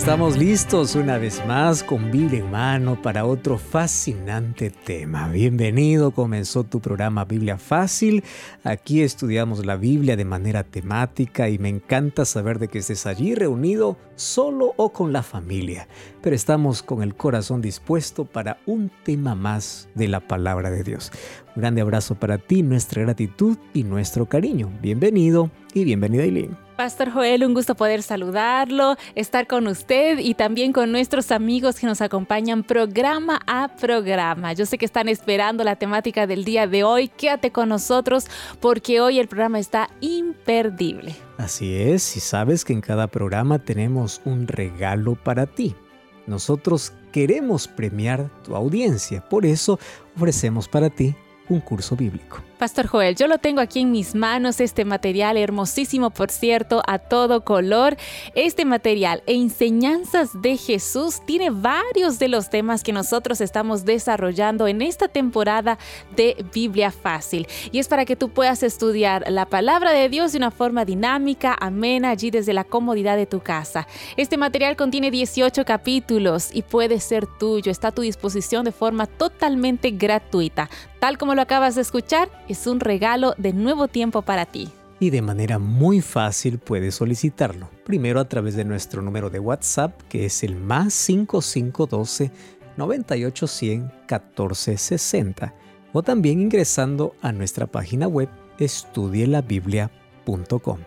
Estamos listos una vez más con Biblia en mano para otro fascinante tema. Bienvenido, comenzó tu programa Biblia Fácil. Aquí estudiamos la Biblia de manera temática y me encanta saber de que estés allí reunido solo o con la familia. Pero estamos con el corazón dispuesto para un tema más de la palabra de Dios. Un grande abrazo para ti, nuestra gratitud y nuestro cariño. Bienvenido y bienvenida Eileen. Pastor Joel, un gusto poder saludarlo, estar con usted y también con nuestros amigos que nos acompañan programa a programa. Yo sé que están esperando la temática del día de hoy. Quédate con nosotros porque hoy el programa está imperdible. Así es, y sabes que en cada programa tenemos un regalo para ti. Nosotros queremos premiar tu audiencia, por eso ofrecemos para ti un curso bíblico. Pastor Joel, yo lo tengo aquí en mis manos, este material hermosísimo, por cierto, a todo color. Este material, Enseñanzas de Jesús, tiene varios de los temas que nosotros estamos desarrollando en esta temporada de Biblia Fácil. Y es para que tú puedas estudiar la palabra de Dios de una forma dinámica, amena, allí desde la comodidad de tu casa. Este material contiene 18 capítulos y puede ser tuyo, está a tu disposición de forma totalmente gratuita. Tal como lo acabas de escuchar, es un regalo de nuevo tiempo para ti. Y de manera muy fácil puedes solicitarlo. Primero a través de nuestro número de WhatsApp, que es el más 5512 9810 1460. O también ingresando a nuestra página web estudielabiblia.com.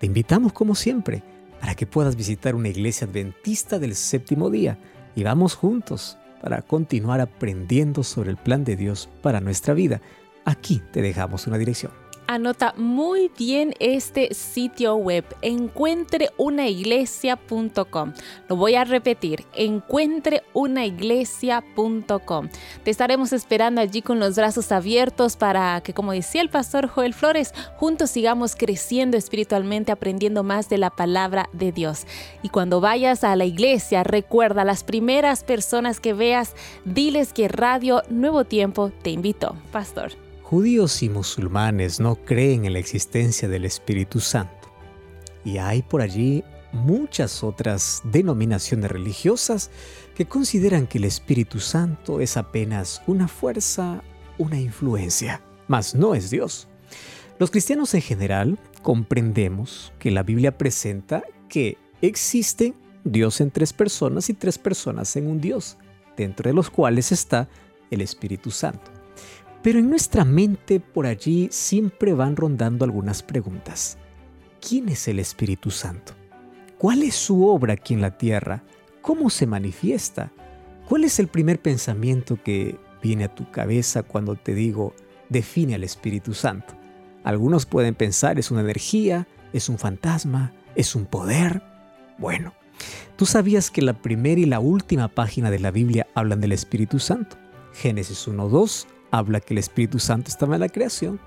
Te invitamos como siempre para que puedas visitar una iglesia adventista del séptimo día y vamos juntos para continuar aprendiendo sobre el plan de Dios para nuestra vida. Aquí te dejamos una dirección. Anota muy bien este sitio web, encuentreunaiglesia.com. Lo voy a repetir, encuentreunaiglesia.com. Te estaremos esperando allí con los brazos abiertos para que, como decía el pastor Joel Flores, juntos sigamos creciendo espiritualmente, aprendiendo más de la palabra de Dios. Y cuando vayas a la iglesia, recuerda, las primeras personas que veas, diles que Radio Nuevo Tiempo te invitó. Pastor judíos y musulmanes no creen en la existencia del Espíritu Santo. Y hay por allí muchas otras denominaciones religiosas que consideran que el Espíritu Santo es apenas una fuerza, una influencia, mas no es Dios. Los cristianos en general comprendemos que la Biblia presenta que existe Dios en tres personas y tres personas en un Dios, dentro de los cuales está el Espíritu Santo. Pero en nuestra mente por allí siempre van rondando algunas preguntas. ¿Quién es el Espíritu Santo? ¿Cuál es su obra aquí en la tierra? ¿Cómo se manifiesta? ¿Cuál es el primer pensamiento que viene a tu cabeza cuando te digo define al Espíritu Santo? Algunos pueden pensar es una energía, es un fantasma, es un poder. Bueno, ¿tú sabías que la primera y la última página de la Biblia hablan del Espíritu Santo? Génesis 1.2 habla que el Espíritu Santo estaba en la creación.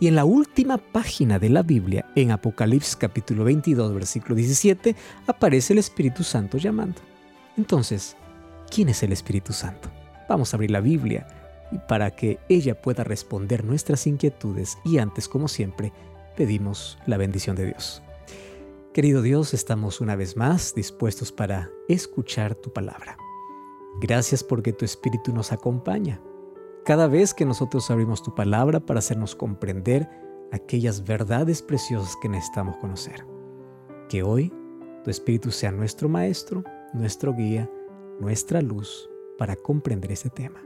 Y en la última página de la Biblia, en Apocalipsis capítulo 22, versículo 17, aparece el Espíritu Santo llamando. Entonces, ¿quién es el Espíritu Santo? Vamos a abrir la Biblia para que ella pueda responder nuestras inquietudes y antes, como siempre, pedimos la bendición de Dios. Querido Dios, estamos una vez más dispuestos para escuchar tu palabra. Gracias porque tu Espíritu nos acompaña cada vez que nosotros abrimos tu palabra para hacernos comprender aquellas verdades preciosas que necesitamos conocer. Que hoy tu Espíritu sea nuestro Maestro, nuestro guía, nuestra luz para comprender este tema.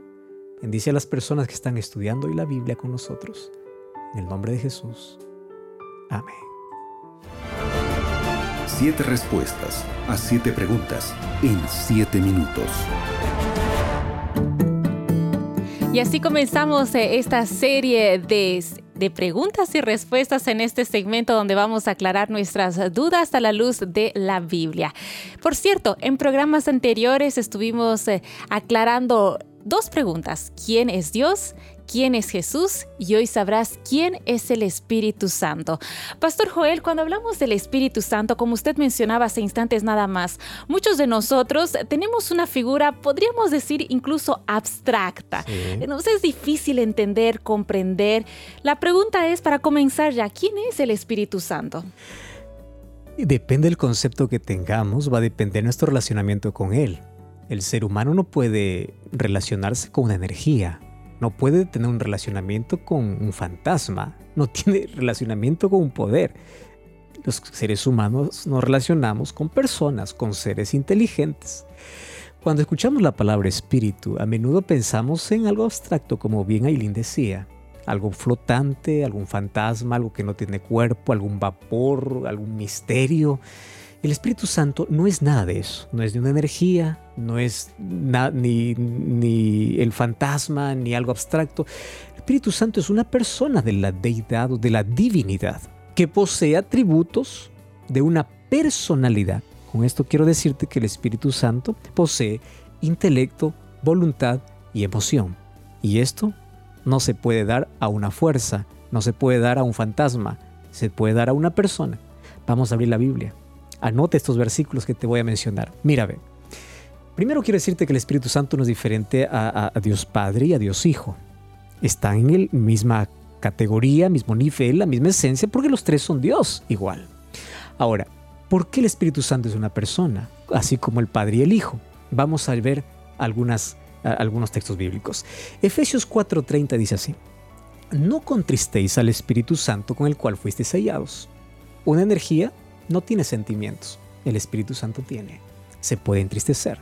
Bendice a las personas que están estudiando hoy la Biblia con nosotros. En el nombre de Jesús. Amén. Siete respuestas a siete preguntas en siete minutos. Y así comenzamos eh, esta serie de, de, preguntas y respuestas en este segmento donde vamos a aclarar nuestras dudas a la luz de la Biblia. Por cierto, en programas anteriores estuvimos eh, aclarando dos preguntas. ¿Quién es Dios? Quién es Jesús y hoy sabrás quién es el Espíritu Santo. Pastor Joel, cuando hablamos del Espíritu Santo, como usted mencionaba hace instantes nada más, muchos de nosotros tenemos una figura, podríamos decir, incluso abstracta. Nos es difícil entender, comprender. La pregunta es, para comenzar ya, ¿quién es el Espíritu Santo? Depende del concepto que tengamos, va a depender nuestro relacionamiento con Él. El ser humano no puede relacionarse con una energía, no puede tener un relacionamiento con un fantasma, no tiene relacionamiento con un poder. Los seres humanos nos relacionamos con personas, con seres inteligentes. Cuando escuchamos la palabra espíritu, a menudo pensamos en algo abstracto, como bien Aileen decía, algo flotante, algún fantasma, algo que no tiene cuerpo, algún vapor, algún misterio. El Espíritu Santo no es nada de eso, no es de una energía, no es ni, ni el fantasma, ni algo abstracto. El Espíritu Santo es una persona de la deidad o de la divinidad que posee atributos de una personalidad. Con esto quiero decirte que el Espíritu Santo posee intelecto, voluntad y emoción. Y esto no se puede dar a una fuerza, no se puede dar a un fantasma, se puede dar a una persona. Vamos a abrir la Biblia. Anote estos versículos que te voy a mencionar. Mira, ve. Primero quiero decirte que el Espíritu Santo no es diferente a, Dios Padre y a Dios Hijo. Están en la misma categoría, mismo nivel, la misma esencia, porque los tres son Dios igual. Ahora, ¿por qué el Espíritu Santo es una persona, así como el Padre y el Hijo? Vamos a ver algunos textos bíblicos. Efesios 4:30 dice así, no contristéis al Espíritu Santo con el cual fuisteis sellados. Una energía no tiene sentimientos. El Espíritu Santo tiene. Se puede entristecer.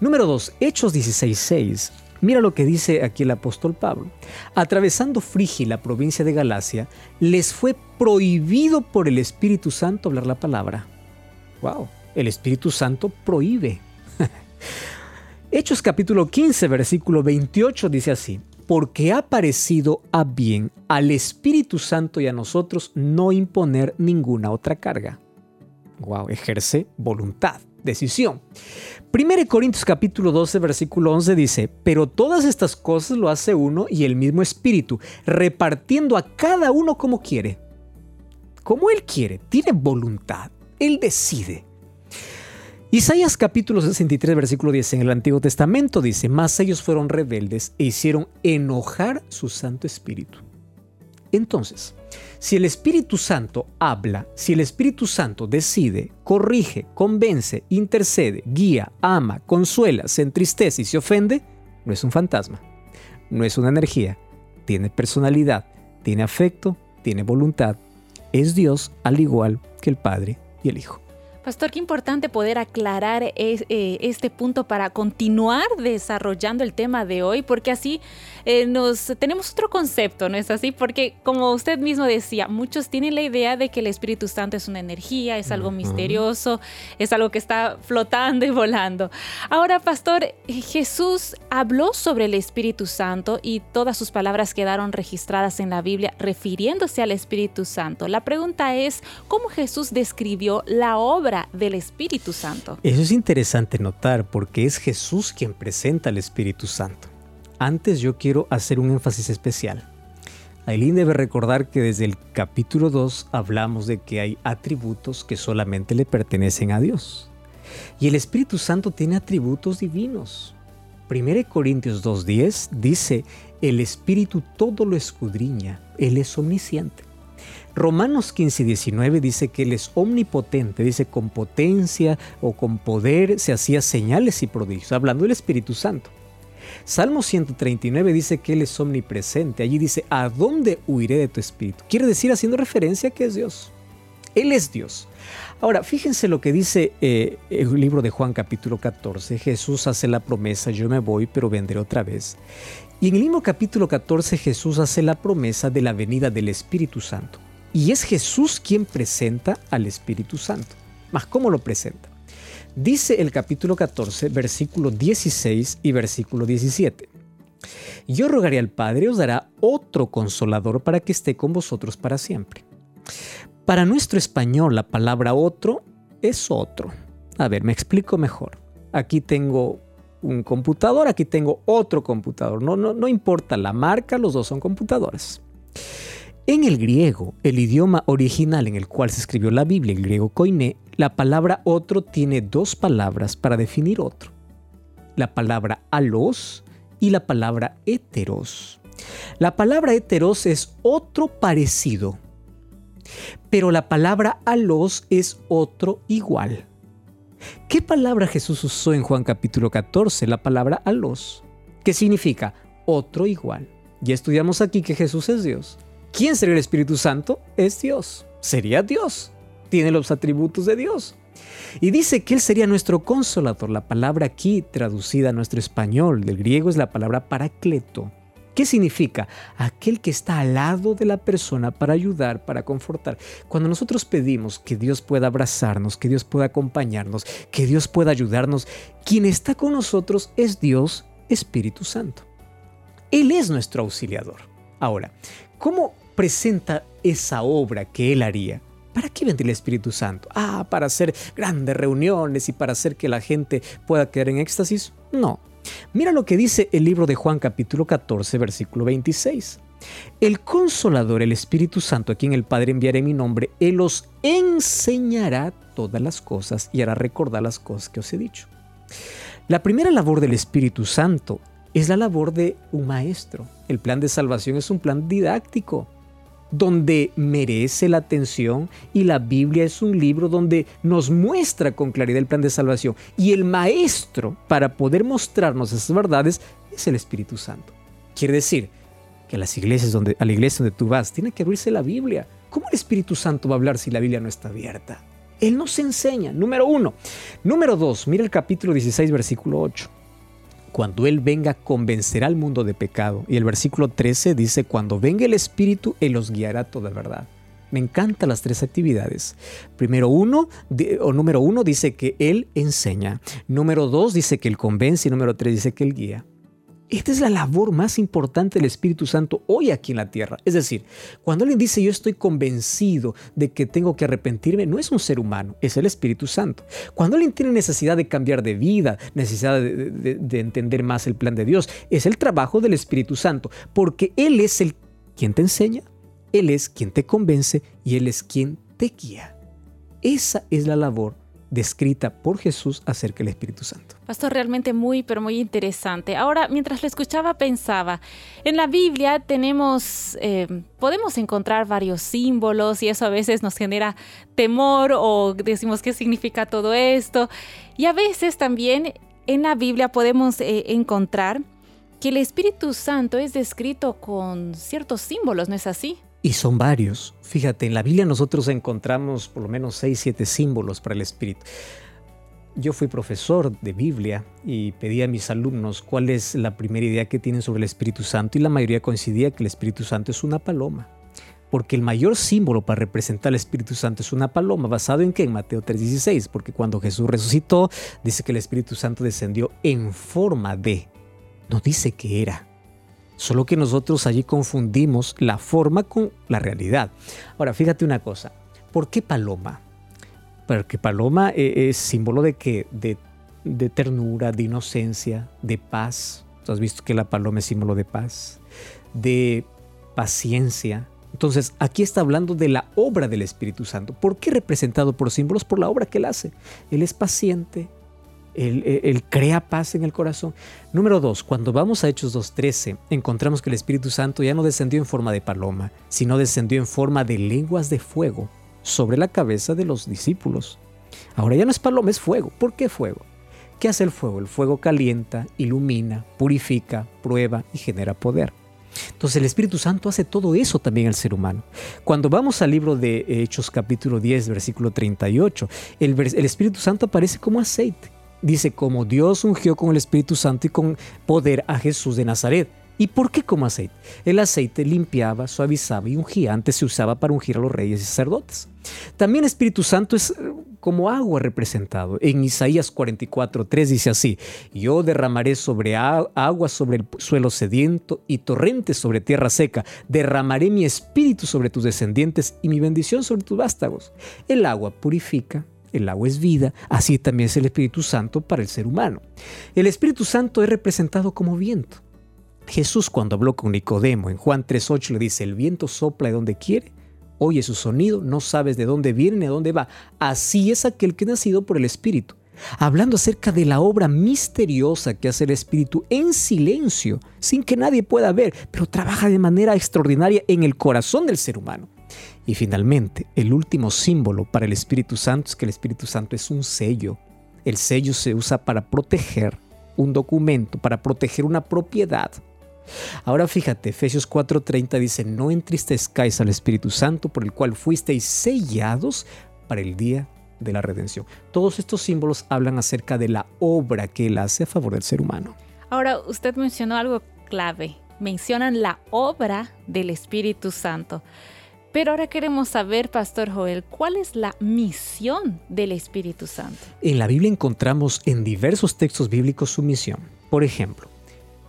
Número 2. Hechos 16.6. Mira lo que dice aquí el apóstol Pablo. Atravesando Frigia la provincia de Galacia, les fue prohibido por el Espíritu Santo hablar la palabra. Wow, el Espíritu Santo prohíbe. Hechos capítulo 15, versículo 28 dice así, porque ha parecido a bien al Espíritu Santo y a nosotros no imponer ninguna otra carga. Wow, ejerce voluntad, decisión. 1 Corintios capítulo 12, versículo 11 dice, pero todas estas cosas lo hace uno y el mismo Espíritu, repartiendo a cada uno como quiere. Como Él quiere, tiene voluntad, Él decide. Isaías capítulo 63, versículo 10 en el Antiguo Testamento dice, mas ellos fueron rebeldes e hicieron enojar su Santo Espíritu. Entonces, si el Espíritu Santo habla, si el Espíritu Santo decide, corrige, convence, intercede, guía, ama, consuela, se entristece y se ofende, no es un fantasma, no es una energía, tiene personalidad, tiene afecto, tiene voluntad, es Dios al igual que el Padre y el Hijo. Pastor, qué importante poder aclarar eh, este punto para continuar desarrollando el tema de hoy, porque así eh, nos tenemos otro concepto, ¿no es así? Porque como usted mismo decía, muchos tienen la idea de que el Espíritu Santo es una energía, es algo misterioso, es algo que está flotando y volando. Ahora, Pastor, Jesús habló sobre el Espíritu Santo y todas sus palabras quedaron registradas en la Biblia refiriéndose al Espíritu Santo. La pregunta es, ¿cómo Jesús describió la obra del Espíritu Santo. Eso es interesante notar porque es Jesús quien presenta al Espíritu Santo. Antes yo quiero hacer un énfasis especial. Aileen debe recordar que desde el capítulo 2 hablamos de que hay atributos que solamente le pertenecen a Dios. Y el Espíritu Santo tiene atributos divinos. 1 Corintios 2.10 dice, el Espíritu todo lo escudriña, Él es omnisciente. Romanos 15, 19 dice que Él es omnipotente, dice con potencia o con poder se hacía señales y prodigios, hablando del Espíritu Santo. Salmo 139 dice que Él es omnipresente, allí dice, ¿a dónde huiré de tu espíritu? Quiere decir haciendo referencia que es Dios. Él es Dios. Ahora, fíjense lo que dice eh, el libro de Juan capítulo 14. Jesús hace la promesa, yo me voy, pero vendré otra vez. Y en el mismo capítulo 14 Jesús hace la promesa de la venida del Espíritu Santo. Y es Jesús quien presenta al Espíritu Santo. Mas, ¿cómo lo presenta? Dice el capítulo 14, versículo 16 y versículo 17. Yo rogaré al Padre, os dará otro consolador para que esté con vosotros para siempre. Para nuestro español, la palabra otro es otro. A ver, me explico mejor. Aquí tengo un computador, aquí tengo otro computador. No, no, no importa la marca, los dos son computadores. En el griego, el idioma original en el cual se escribió la Biblia, el griego koiné, la palabra otro tiene dos palabras para definir otro. La palabra alos y la palabra heteros. La palabra heteros es otro parecido, pero la palabra alos es otro igual. ¿Qué palabra Jesús usó en Juan capítulo 14? La palabra alos, ¿Qué significa otro igual. Ya estudiamos aquí que Jesús es Dios. ¿Quién sería el Espíritu Santo? Es Dios. Sería Dios. Tiene los atributos de Dios. Y dice que Él sería nuestro consolador. La palabra aquí traducida a nuestro español del griego es la palabra paracleto. ¿Qué significa? Aquel que está al lado de la persona para ayudar, para confortar. Cuando nosotros pedimos que Dios pueda abrazarnos, que Dios pueda acompañarnos, que Dios pueda ayudarnos, quien está con nosotros es Dios Espíritu Santo. Él es nuestro auxiliador. Ahora, ¿cómo presenta esa obra que Él haría. ¿Para qué vendría el Espíritu Santo? Ah, para hacer grandes reuniones y para hacer que la gente pueda quedar en éxtasis. No. Mira lo que dice el libro de Juan capítulo 14, versículo 26. El consolador, el Espíritu Santo, a quien el Padre enviará en mi nombre, Él os enseñará todas las cosas y hará recordar las cosas que os he dicho. La primera labor del Espíritu Santo es la labor de un maestro. El plan de salvación es un plan didáctico donde merece la atención y la Biblia es un libro donde nos muestra con claridad el plan de salvación. Y el maestro para poder mostrarnos esas verdades es el Espíritu Santo. Quiere decir que a las iglesias donde, a la iglesia donde tú vas tiene que abrirse la Biblia. ¿Cómo el Espíritu Santo va a hablar si la Biblia no está abierta? Él nos enseña, número uno. Número dos, mira el capítulo 16, versículo 8 cuando Él venga convencerá al mundo de pecado. Y el versículo 13 dice, cuando venga el Espíritu, Él los guiará toda verdad. Me encantan las tres actividades. Primero uno, o número uno dice que Él enseña. Número dos dice que Él convence y número tres dice que Él guía. Esta es la labor más importante del Espíritu Santo hoy aquí en la tierra. Es decir, cuando alguien dice yo estoy convencido de que tengo que arrepentirme, no es un ser humano, es el Espíritu Santo. Cuando alguien tiene necesidad de cambiar de vida, necesidad de, entender más el plan de Dios, es el trabajo del Espíritu Santo, porque Él es el quien te enseña, Él es quien te convence y Él es quien te guía. Esa es la labor descrita por Jesús acerca del Espíritu Santo. Pastor, realmente muy, pero muy interesante. Ahora, mientras lo escuchaba, pensaba, en la Biblia tenemos, eh, podemos encontrar varios símbolos y eso a veces nos genera temor o decimos qué significa todo esto. Y a veces también en la Biblia podemos eh, encontrar que el Espíritu Santo es descrito con ciertos símbolos, ¿no es así? Y son varios. Fíjate, en la Biblia nosotros encontramos por lo menos 6, 7 símbolos para el Espíritu. Yo fui profesor de Biblia y pedí a mis alumnos cuál es la primera idea que tienen sobre el Espíritu Santo y la mayoría coincidía que el Espíritu Santo es una paloma. Porque el mayor símbolo para representar al Espíritu Santo es una paloma, basado en qué? En Mateo 3:16, porque cuando Jesús resucitó, dice que el Espíritu Santo descendió en forma de, no dice que era, Solo que nosotros allí confundimos la forma con la realidad. Ahora, fíjate una cosa. ¿Por qué paloma? Porque paloma eh, es símbolo de que de, ternura, de inocencia, de paz. Tú has visto que la paloma es símbolo de paz, de paciencia. Entonces, aquí está hablando de la obra del Espíritu Santo. ¿Por qué representado por símbolos? Por la obra que él hace. Él es paciente, él, crea paz en el corazón. Número dos, cuando vamos a Hechos 2.13, encontramos que el Espíritu Santo ya no descendió en forma de paloma, sino descendió en forma de lenguas de fuego sobre la cabeza de los discípulos. Ahora ya no es paloma, es fuego. ¿Por qué fuego? ¿Qué hace el fuego? El fuego calienta, ilumina, purifica, prueba y genera poder. Entonces el Espíritu Santo hace todo eso también al ser humano. Cuando vamos al libro de Hechos capítulo 10, versículo 38, el, el Espíritu Santo aparece como aceite dice, como Dios ungió con el Espíritu Santo y con poder a Jesús de Nazaret. ¿Y por qué como aceite? El aceite limpiaba, suavizaba y ungía. Antes se usaba para ungir a los reyes y sacerdotes. También Espíritu Santo es eh, como agua representado. En Isaías 44, 3 dice así, yo derramaré sobre agua sobre el suelo sediento y torrentes sobre tierra seca. Derramaré mi espíritu sobre tus descendientes y mi bendición sobre tus vástagos. El agua purifica, el agua es vida, así también es el Espíritu Santo para el ser humano. El Espíritu Santo es representado como viento. Jesús cuando habló con Nicodemo en Juan 3.8 le dice, el viento sopla de donde quiere, oye su sonido, no sabes de dónde viene ni a dónde va. Así es aquel que ha nacido por el Espíritu. Hablando acerca de la obra misteriosa que hace el Espíritu en silencio, sin que nadie pueda ver, pero trabaja de manera extraordinaria en el corazón del ser humano. Y finalmente, el último símbolo para el Espíritu Santo es que el Espíritu Santo es un sello. El sello se usa para proteger un documento, para proteger una propiedad. Ahora fíjate, Efesios 4:30 dice, no entristezcáis al Espíritu Santo por el cual fuisteis sellados para el día de la redención. Todos estos símbolos hablan acerca de la obra que Él hace a favor del ser humano. Ahora, usted mencionó algo clave. Mencionan la obra del Espíritu Santo. Pero ahora queremos saber, Pastor Joel, ¿cuál es la misión del Espíritu Santo? En la Biblia encontramos en diversos textos bíblicos su misión. Por ejemplo,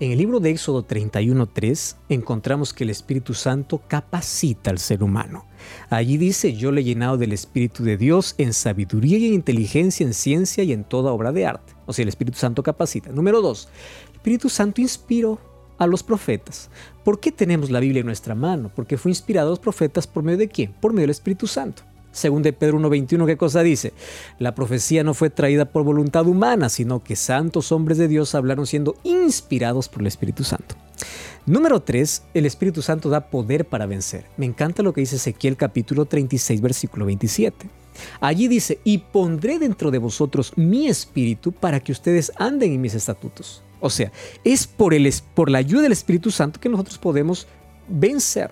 en el libro de Éxodo 31.3 encontramos que el Espíritu Santo capacita al ser humano. Allí dice, yo le he llenado del Espíritu de Dios en sabiduría y en inteligencia, en ciencia y en toda obra de arte. O sea, el Espíritu Santo capacita. Número 2, el Espíritu Santo inspiró a los profetas. ¿Por qué tenemos la Biblia en nuestra mano? Porque fue inspirado a los profetas por medio de quién? Por medio del Espíritu Santo. Según de Pedro 1.21, ¿qué cosa dice? La profecía no fue traída por voluntad humana, sino que santos hombres de Dios hablaron siendo inspirados por el Espíritu Santo. Número 3, el Espíritu Santo da poder para vencer. Me encanta lo que dice Ezequiel capítulo 36, versículo 27. Allí dice, y pondré dentro de vosotros mi espíritu para que ustedes anden en mis estatutos. O sea, es por, el, por la ayuda del Espíritu Santo que nosotros podemos vencer.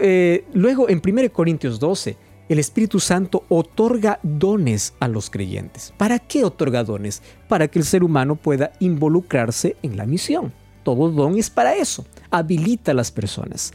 Eh, luego, en 1 Corintios 12, el Espíritu Santo otorga dones a los creyentes. ¿Para qué otorga dones? Para que el ser humano pueda involucrarse en la misión. Todo don es para eso, habilita a las personas.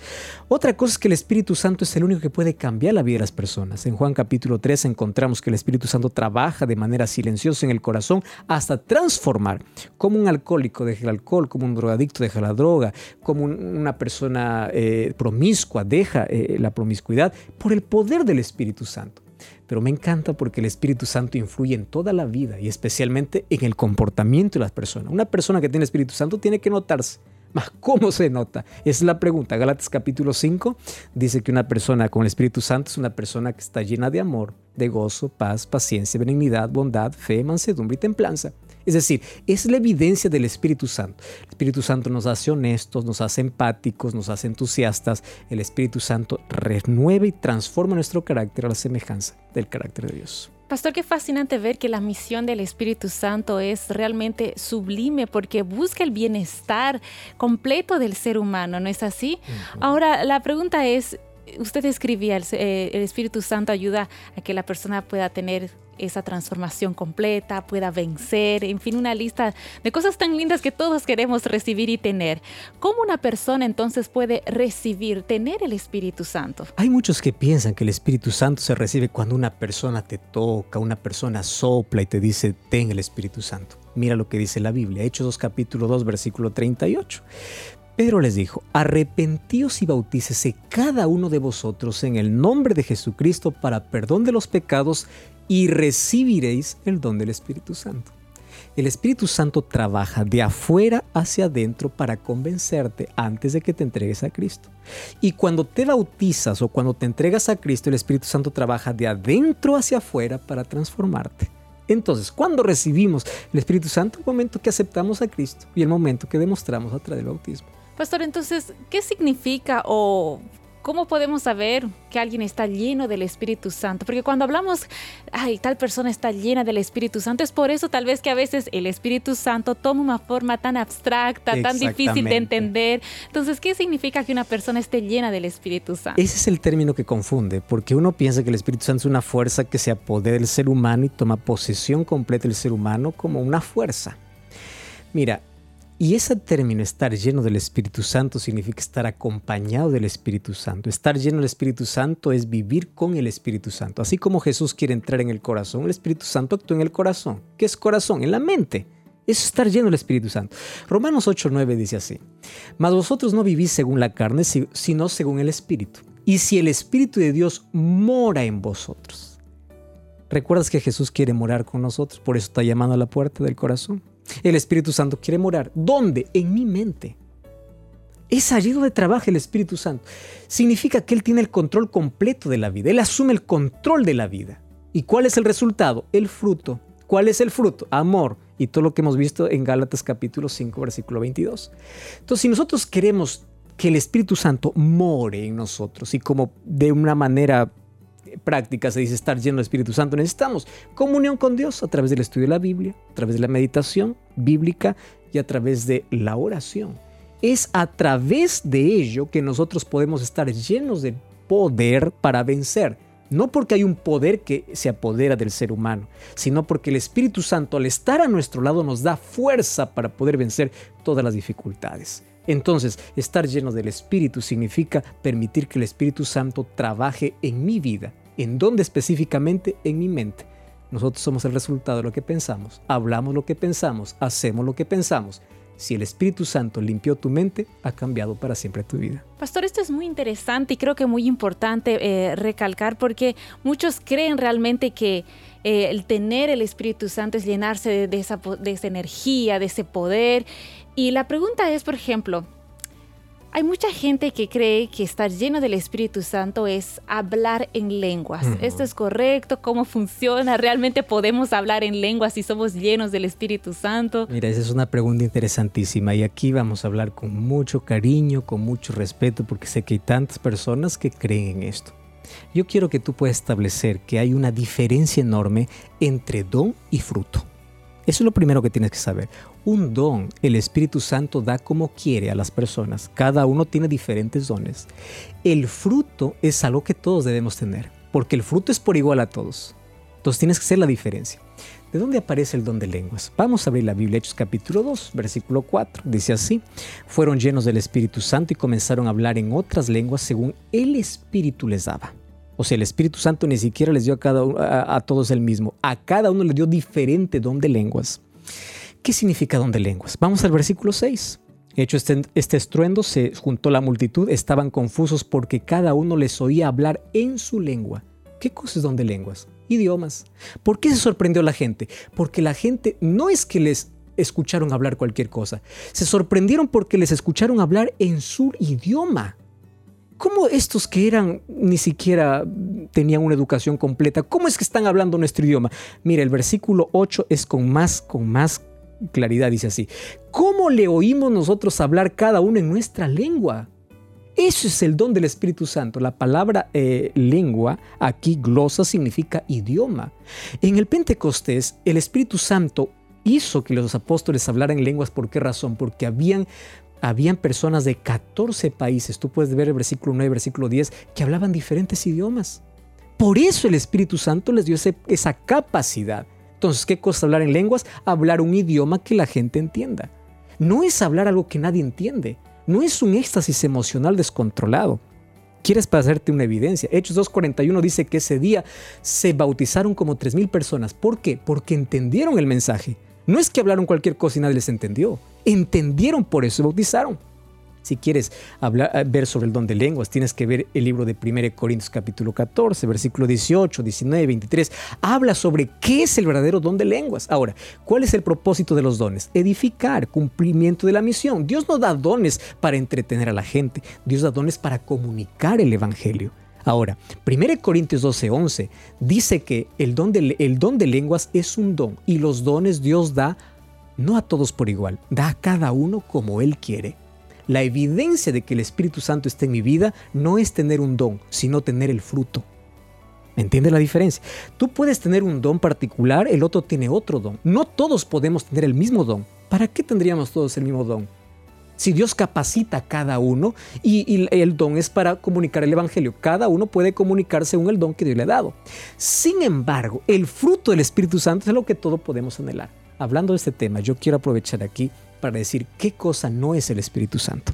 Otra cosa es que el Espíritu Santo es el único que puede cambiar la vida de las personas. En Juan capítulo 3 encontramos que el Espíritu Santo trabaja de manera silenciosa en el corazón hasta transformar, como un alcohólico deja el alcohol, como un drogadicto deja la droga, como una persona eh, promiscua deja eh, la promiscuidad, por el poder del Espíritu Santo pero me encanta porque el Espíritu Santo influye en toda la vida y especialmente en el comportamiento de las personas. Una persona que tiene Espíritu Santo tiene que notarse. Más, ¿cómo se nota? Es la pregunta. Gálatas capítulo 5 dice que una persona con el Espíritu Santo es una persona que está llena de amor, de gozo, paz, paciencia, benignidad, bondad, fe, mansedumbre y templanza. Es decir, es la evidencia del Espíritu Santo. El Espíritu Santo nos hace honestos, nos hace empáticos, nos hace entusiastas. El Espíritu Santo renueva y transforma nuestro carácter a la semejanza del carácter de Dios. Pastor, qué fascinante ver que la misión del Espíritu Santo es realmente sublime porque busca el bienestar completo del ser humano, ¿no es así? Ahora, la pregunta es, usted escribía, el, eh, el Espíritu Santo ayuda a que la persona pueda tener esa transformación completa, pueda vencer, en fin, una lista de cosas tan lindas que todos queremos recibir y tener. ¿Cómo una persona entonces puede recibir, tener el Espíritu Santo? Hay muchos que piensan que el Espíritu Santo se recibe cuando una persona te toca, una persona sopla y te dice, ten el Espíritu Santo. Mira lo que dice la Biblia, Hechos 2 capítulo 2 versículo 38. Pedro les dijo, arrepentíos y bautícese cada uno de vosotros en el nombre de Jesucristo para perdón de los pecados y recibiréis el don del Espíritu Santo. El Espíritu Santo trabaja de afuera hacia adentro para convencerte antes de que te entregues a Cristo. Y cuando te bautizas o cuando te entregas a Cristo, el Espíritu Santo trabaja de adentro hacia afuera para transformarte. Entonces, cuando recibimos el Espíritu Santo? El momento que aceptamos a Cristo y el momento que demostramos a través del bautismo. Pastor, entonces, ¿qué significa o ¿Cómo podemos saber que alguien está lleno del Espíritu Santo? Porque cuando hablamos, ay, tal persona está llena del Espíritu Santo, es por eso tal vez que a veces el Espíritu Santo toma una forma tan abstracta, tan difícil de entender. Entonces, ¿qué significa que una persona esté llena del Espíritu Santo? Ese es el término que confunde, porque uno piensa que el Espíritu Santo es una fuerza que se apodera del ser humano y toma posesión completa del ser humano como una fuerza. Mira, y ese término, estar lleno del Espíritu Santo, significa estar acompañado del Espíritu Santo. Estar lleno del Espíritu Santo es vivir con el Espíritu Santo. Así como Jesús quiere entrar en el corazón, el Espíritu Santo actúa en el corazón. ¿Qué es corazón? En la mente. Es estar lleno del Espíritu Santo. Romanos 8:9 dice así: Mas vosotros no vivís según la carne, sino según el Espíritu. Y si el Espíritu de Dios mora en vosotros. ¿Recuerdas que Jesús quiere morar con nosotros? Por eso está llamando a la puerta del corazón. El Espíritu Santo quiere morar. ¿Dónde? En mi mente. Es allí donde trabaja el Espíritu Santo. Significa que Él tiene el control completo de la vida. Él asume el control de la vida. ¿Y cuál es el resultado? El fruto. ¿Cuál es el fruto? Amor. Y todo lo que hemos visto en Gálatas capítulo 5, versículo 22. Entonces, si nosotros queremos que el Espíritu Santo more en nosotros y como de una manera práctica se dice estar lleno del Espíritu Santo, necesitamos comunión con Dios a través del estudio de la Biblia, a través de la meditación bíblica y a través de la oración. Es a través de ello que nosotros podemos estar llenos de poder para vencer. No porque hay un poder que se apodera del ser humano, sino porque el Espíritu Santo al estar a nuestro lado nos da fuerza para poder vencer todas las dificultades. Entonces, estar lleno del Espíritu significa permitir que el Espíritu Santo trabaje en mi vida. ¿En dónde específicamente? En mi mente. Nosotros somos el resultado de lo que pensamos, hablamos lo que pensamos, hacemos lo que pensamos. Si el Espíritu Santo limpió tu mente, ha cambiado para siempre tu vida. Pastor, esto es muy interesante y creo que muy importante eh, recalcar porque muchos creen realmente que eh, el tener el Espíritu Santo es llenarse de esa energía, de ese poder. Y la pregunta es, por ejemplo, hay mucha gente que cree que estar lleno del Espíritu Santo es hablar en lenguas. ¿Esto es correcto? ¿Cómo funciona? ¿Realmente podemos hablar en lenguas si somos llenos del Espíritu Santo? Mira, esa es una pregunta interesantísima y aquí vamos a hablar con mucho cariño, con mucho respeto, porque sé que hay tantas personas que creen en esto. Yo quiero que tú puedas establecer que hay una diferencia enorme entre don y fruto. Eso es lo primero que tienes que saber. Un don, el Espíritu Santo da como quiere a las personas. Cada uno tiene diferentes dones. El fruto es algo que todos debemos tener, porque el fruto es por igual a todos. Entonces tienes que hacer la diferencia. ¿De dónde aparece el don de lenguas? Vamos a abrir la Biblia, Hechos capítulo 2, versículo 4. Dice así, fueron llenos del Espíritu Santo y comenzaron a hablar en otras lenguas según el Espíritu les daba. O sea, el Espíritu Santo ni siquiera les dio a, cada, a, todos el mismo. A cada uno le dio diferente don de lenguas. ¿Qué significa don de lenguas? Vamos al versículo 6. Hecho este, este estruendo, se juntó la multitud, estaban confusos porque cada uno les oía hablar en su lengua. ¿Qué cosa es don de lenguas? Idiomas. ¿Por qué se sorprendió la gente? Porque la gente no es que les escucharon hablar cualquier cosa, se sorprendieron porque les escucharon hablar en su idioma. ¿Cómo estos que eran ni siquiera tenían una educación completa, cómo es que están hablando nuestro idioma? Mira, el versículo 8 es con más, con más claridad, dice así. ¿Cómo le oímos nosotros hablar cada uno en nuestra lengua? Eso es el don del Espíritu Santo. La palabra eh, lengua, aquí glosa, significa idioma. En el Pentecostés, el Espíritu Santo hizo que los apóstoles hablaran lenguas. ¿Por qué razón? Porque habían habían personas de 14 países, tú puedes ver el versículo 9, versículo 10, que hablaban diferentes idiomas. Por eso el Espíritu Santo les dio esa capacidad. Entonces, ¿qué cosa hablar en lenguas? Hablar un idioma que la gente entienda. No es hablar algo que nadie entiende. No es un éxtasis emocional descontrolado. ¿Quieres pasarte una evidencia? Hechos 2.41 dice que ese día se bautizaron como 3.000 personas. ¿Por qué? Porque entendieron el mensaje. No es que hablaron cualquier cosa y nadie les entendió. Entendieron por eso y bautizaron. Si quieres hablar, eh, ver sobre el don de lenguas, tienes que ver el libro de 1 Corintios capítulo 14, versículo 18, 19, 23. Habla sobre qué es el verdadero don de lenguas. Ahora, ¿cuál es el propósito de los dones? Edificar, cumplimiento de la misión. Dios no da dones para entretener a la gente, Dios da dones para comunicar el Evangelio. Ahora, 1 Corintios 12, 11 dice que el don, de, el don de lenguas es un don y los dones Dios da no a todos por igual, da a cada uno como Él quiere. La evidencia de que el Espíritu Santo está en mi vida no es tener un don, sino tener el fruto. ¿Me entiendes la diferencia? Tú puedes tener un don particular, el otro tiene otro don. No todos podemos tener el mismo don. ¿Para qué tendríamos todos el mismo don? Si Dios capacita a cada uno y, el don es para comunicar el Evangelio, cada uno puede comunicarse según el don que Dios le ha dado. Sin embargo, el fruto del Espíritu Santo es lo que todos podemos anhelar hablando de este tema, yo quiero aprovechar aquí para decir qué cosa no es el Espíritu Santo.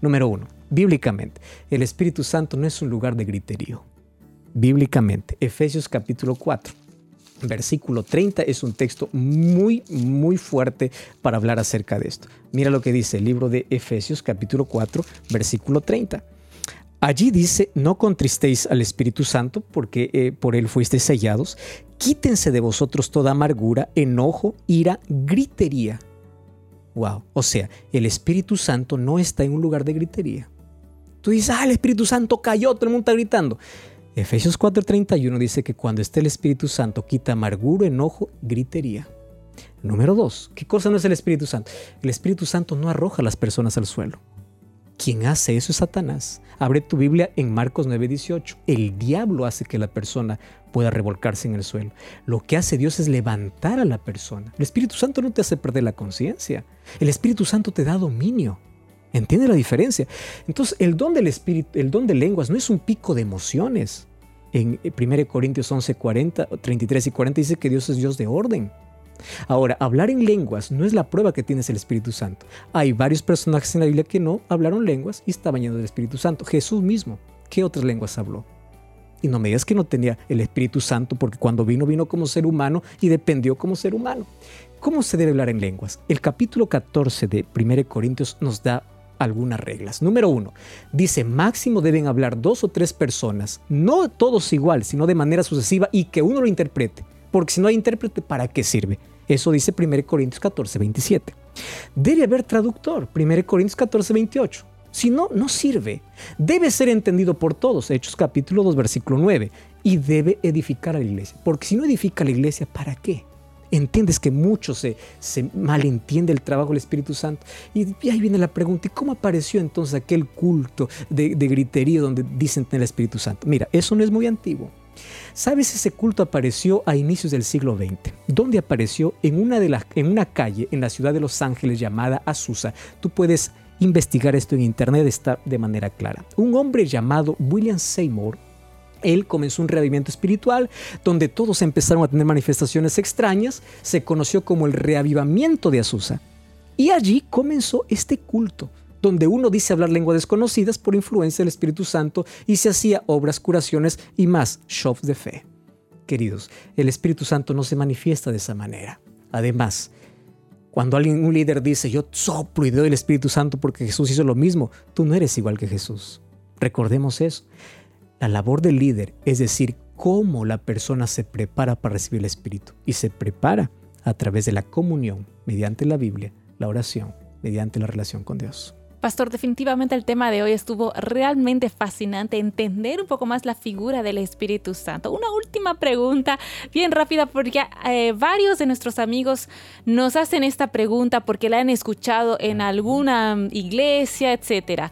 Número uno, bíblicamente, el Espíritu Santo no es un lugar de griterío. Bíblicamente, Efesios capítulo 4, versículo 30 es un texto muy, muy fuerte para hablar acerca de esto. Mira lo que dice el libro de Efesios capítulo 4, versículo 30. Allí dice, no contristéis al Espíritu Santo, porque eh, por él fuisteis sellados. Quítense de vosotros toda amargura, enojo, ira, gritería. Wow. O sea, el Espíritu Santo no está en un lugar de gritería. Tú dices, ah, el Espíritu Santo cayó, todo el mundo está gritando. Efesios 4:31 dice que cuando esté el Espíritu Santo quita amargura, enojo, gritería. Número dos, ¿qué cosa no es el Espíritu Santo? El Espíritu Santo no arroja a las personas al suelo. Quien hace eso es Satanás. Abre tu Biblia en Marcos 9:18. El diablo hace que la persona pueda revolcarse en el suelo. Lo que hace Dios es levantar a la persona. El Espíritu Santo no te hace perder la conciencia. El Espíritu Santo te da dominio. ¿Entiende la diferencia? Entonces, el don del Espíritu, el don de lenguas no es un pico de emociones. En 1 Corintios 11, 33 y 40 dice que Dios es Dios de orden. Ahora, hablar en lenguas no es la prueba que tienes el Espíritu Santo. Hay varios personajes en la Biblia que no hablaron lenguas y estaban llenos del Espíritu Santo. Jesús mismo, ¿qué otras lenguas habló? Y no me digas que no tenía el Espíritu Santo porque cuando vino, vino como ser humano y dependió como ser humano. ¿Cómo se debe hablar en lenguas? El capítulo 14 de 1 Corintios nos da algunas reglas. Número uno, dice máximo deben hablar dos o tres personas, no todos igual, sino de manera sucesiva y que uno lo interprete porque si no hay intérprete, ¿para qué sirve? Eso dice 1 Corintios 14, 27. Debe haber traductor, 1 Corintios 14, 28. Si no, no sirve. Debe ser entendido por todos, Hechos capítulo 2, versículo 9. Y debe edificar a la iglesia. Porque si no edifica a la iglesia, ¿para qué? Entiendes que mucho se, se malentiende el trabajo del Espíritu Santo. Y, ahí viene la pregunta, ¿y cómo apareció entonces aquel culto de, de gritería donde dicen tener el Espíritu Santo? Mira, eso no es muy antiguo. ¿Sabes? Ese culto apareció a inicios del siglo XX. ¿Dónde apareció? En una, de las, en una calle en la ciudad de Los Ángeles llamada Azusa. Tú puedes investigar esto en internet, está de manera clara. Un hombre llamado William Seymour él comenzó un reavivamiento espiritual donde todos empezaron a tener manifestaciones extrañas, se conoció como el reavivamiento de Azusa. Y allí comenzó este culto donde uno dice hablar lenguas desconocidas por influencia del Espíritu Santo y se hacía obras, curaciones y más shows de fe. Queridos, el Espíritu Santo no se manifiesta de esa manera. Además, cuando alguien, un líder dice, yo soplo y doy el Espíritu Santo porque Jesús hizo lo mismo, tú no eres igual que Jesús. Recordemos eso. La labor del líder es decir cómo la persona se prepara para recibir el Espíritu y se prepara a través de la comunión, mediante la Biblia, la oración, mediante la relación con Dios. Pastor, definitivamente el tema de hoy estuvo realmente fascinante, entender un poco más la figura del Espíritu Santo. Una última pregunta, bien rápida, porque eh, varios de nuestros amigos nos hacen esta pregunta porque la han escuchado en alguna iglesia, etc.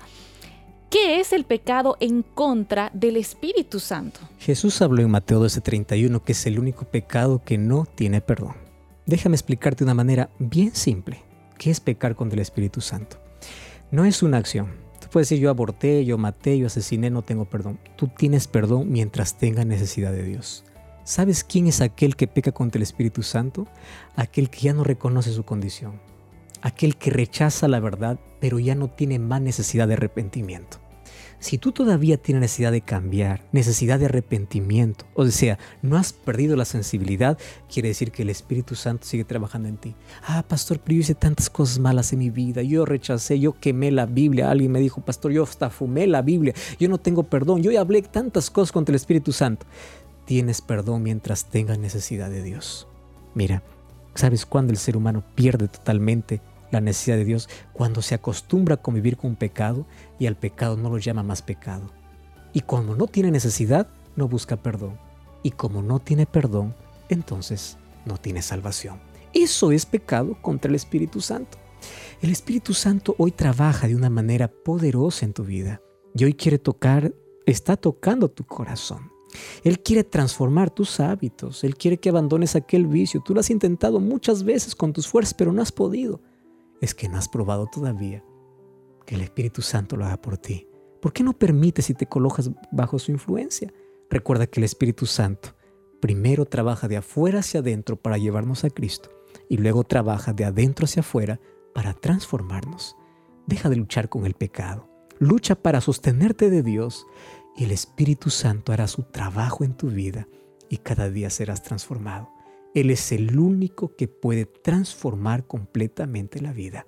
¿Qué es el pecado en contra del Espíritu Santo? Jesús habló en Mateo 12:31 que es el único pecado que no tiene perdón. Déjame explicarte de una manera bien simple. ¿Qué es pecar contra el Espíritu Santo? No es una acción. Tú puedes decir yo aborté, yo maté, yo asesiné, no tengo perdón. Tú tienes perdón mientras tengas necesidad de Dios. ¿Sabes quién es aquel que peca contra el Espíritu Santo? Aquel que ya no reconoce su condición. Aquel que rechaza la verdad, pero ya no tiene más necesidad de arrepentimiento. Si tú todavía tienes necesidad de cambiar, necesidad de arrepentimiento, o sea, no has perdido la sensibilidad, quiere decir que el Espíritu Santo sigue trabajando en ti. Ah, pastor, pero yo hice tantas cosas malas en mi vida, yo rechacé, yo quemé la Biblia, alguien me dijo, pastor, yo hasta fumé la Biblia, yo no tengo perdón, yo hablé tantas cosas contra el Espíritu Santo. Tienes perdón mientras tengas necesidad de Dios. Mira, ¿sabes cuándo el ser humano pierde totalmente la necesidad de Dios cuando se acostumbra a convivir con un pecado y al pecado no lo llama más pecado. Y como no tiene necesidad, no busca perdón. Y como no tiene perdón, entonces no tiene salvación. Eso es pecado contra el Espíritu Santo. El Espíritu Santo hoy trabaja de una manera poderosa en tu vida y hoy quiere tocar, está tocando tu corazón. Él quiere transformar tus hábitos, Él quiere que abandones aquel vicio. Tú lo has intentado muchas veces con tus fuerzas, pero no has podido es que no has probado todavía que el Espíritu Santo lo haga por ti. ¿Por qué no permites si te colocas bajo su influencia? Recuerda que el Espíritu Santo primero trabaja de afuera hacia adentro para llevarnos a Cristo y luego trabaja de adentro hacia afuera para transformarnos. Deja de luchar con el pecado. Lucha para sostenerte de Dios y el Espíritu Santo hará su trabajo en tu vida y cada día serás transformado. Él es el único que puede transformar completamente la vida.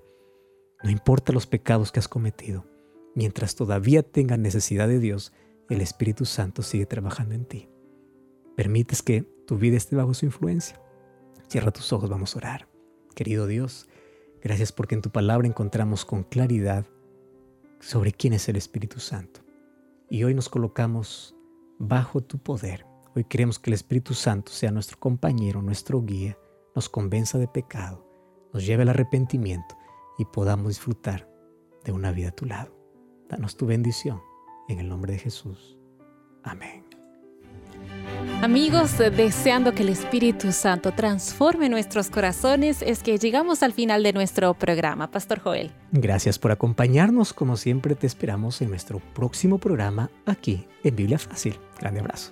No importa los pecados que has cometido, mientras todavía tengas necesidad de Dios, el Espíritu Santo sigue trabajando en ti. Permites que tu vida esté bajo su influencia. Cierra tus ojos, vamos a orar. Querido Dios, gracias porque en tu palabra encontramos con claridad sobre quién es el Espíritu Santo. Y hoy nos colocamos bajo tu poder. Hoy queremos que el Espíritu Santo sea nuestro compañero, nuestro guía, nos convenza de pecado, nos lleve al arrepentimiento y podamos disfrutar de una vida a tu lado. Danos tu bendición en el nombre de Jesús. Amén. Amigos, deseando que el Espíritu Santo transforme nuestros corazones, es que llegamos al final de nuestro programa. Pastor Joel. Gracias por acompañarnos. Como siempre, te esperamos en nuestro próximo programa aquí en Biblia Fácil. Grande abrazo.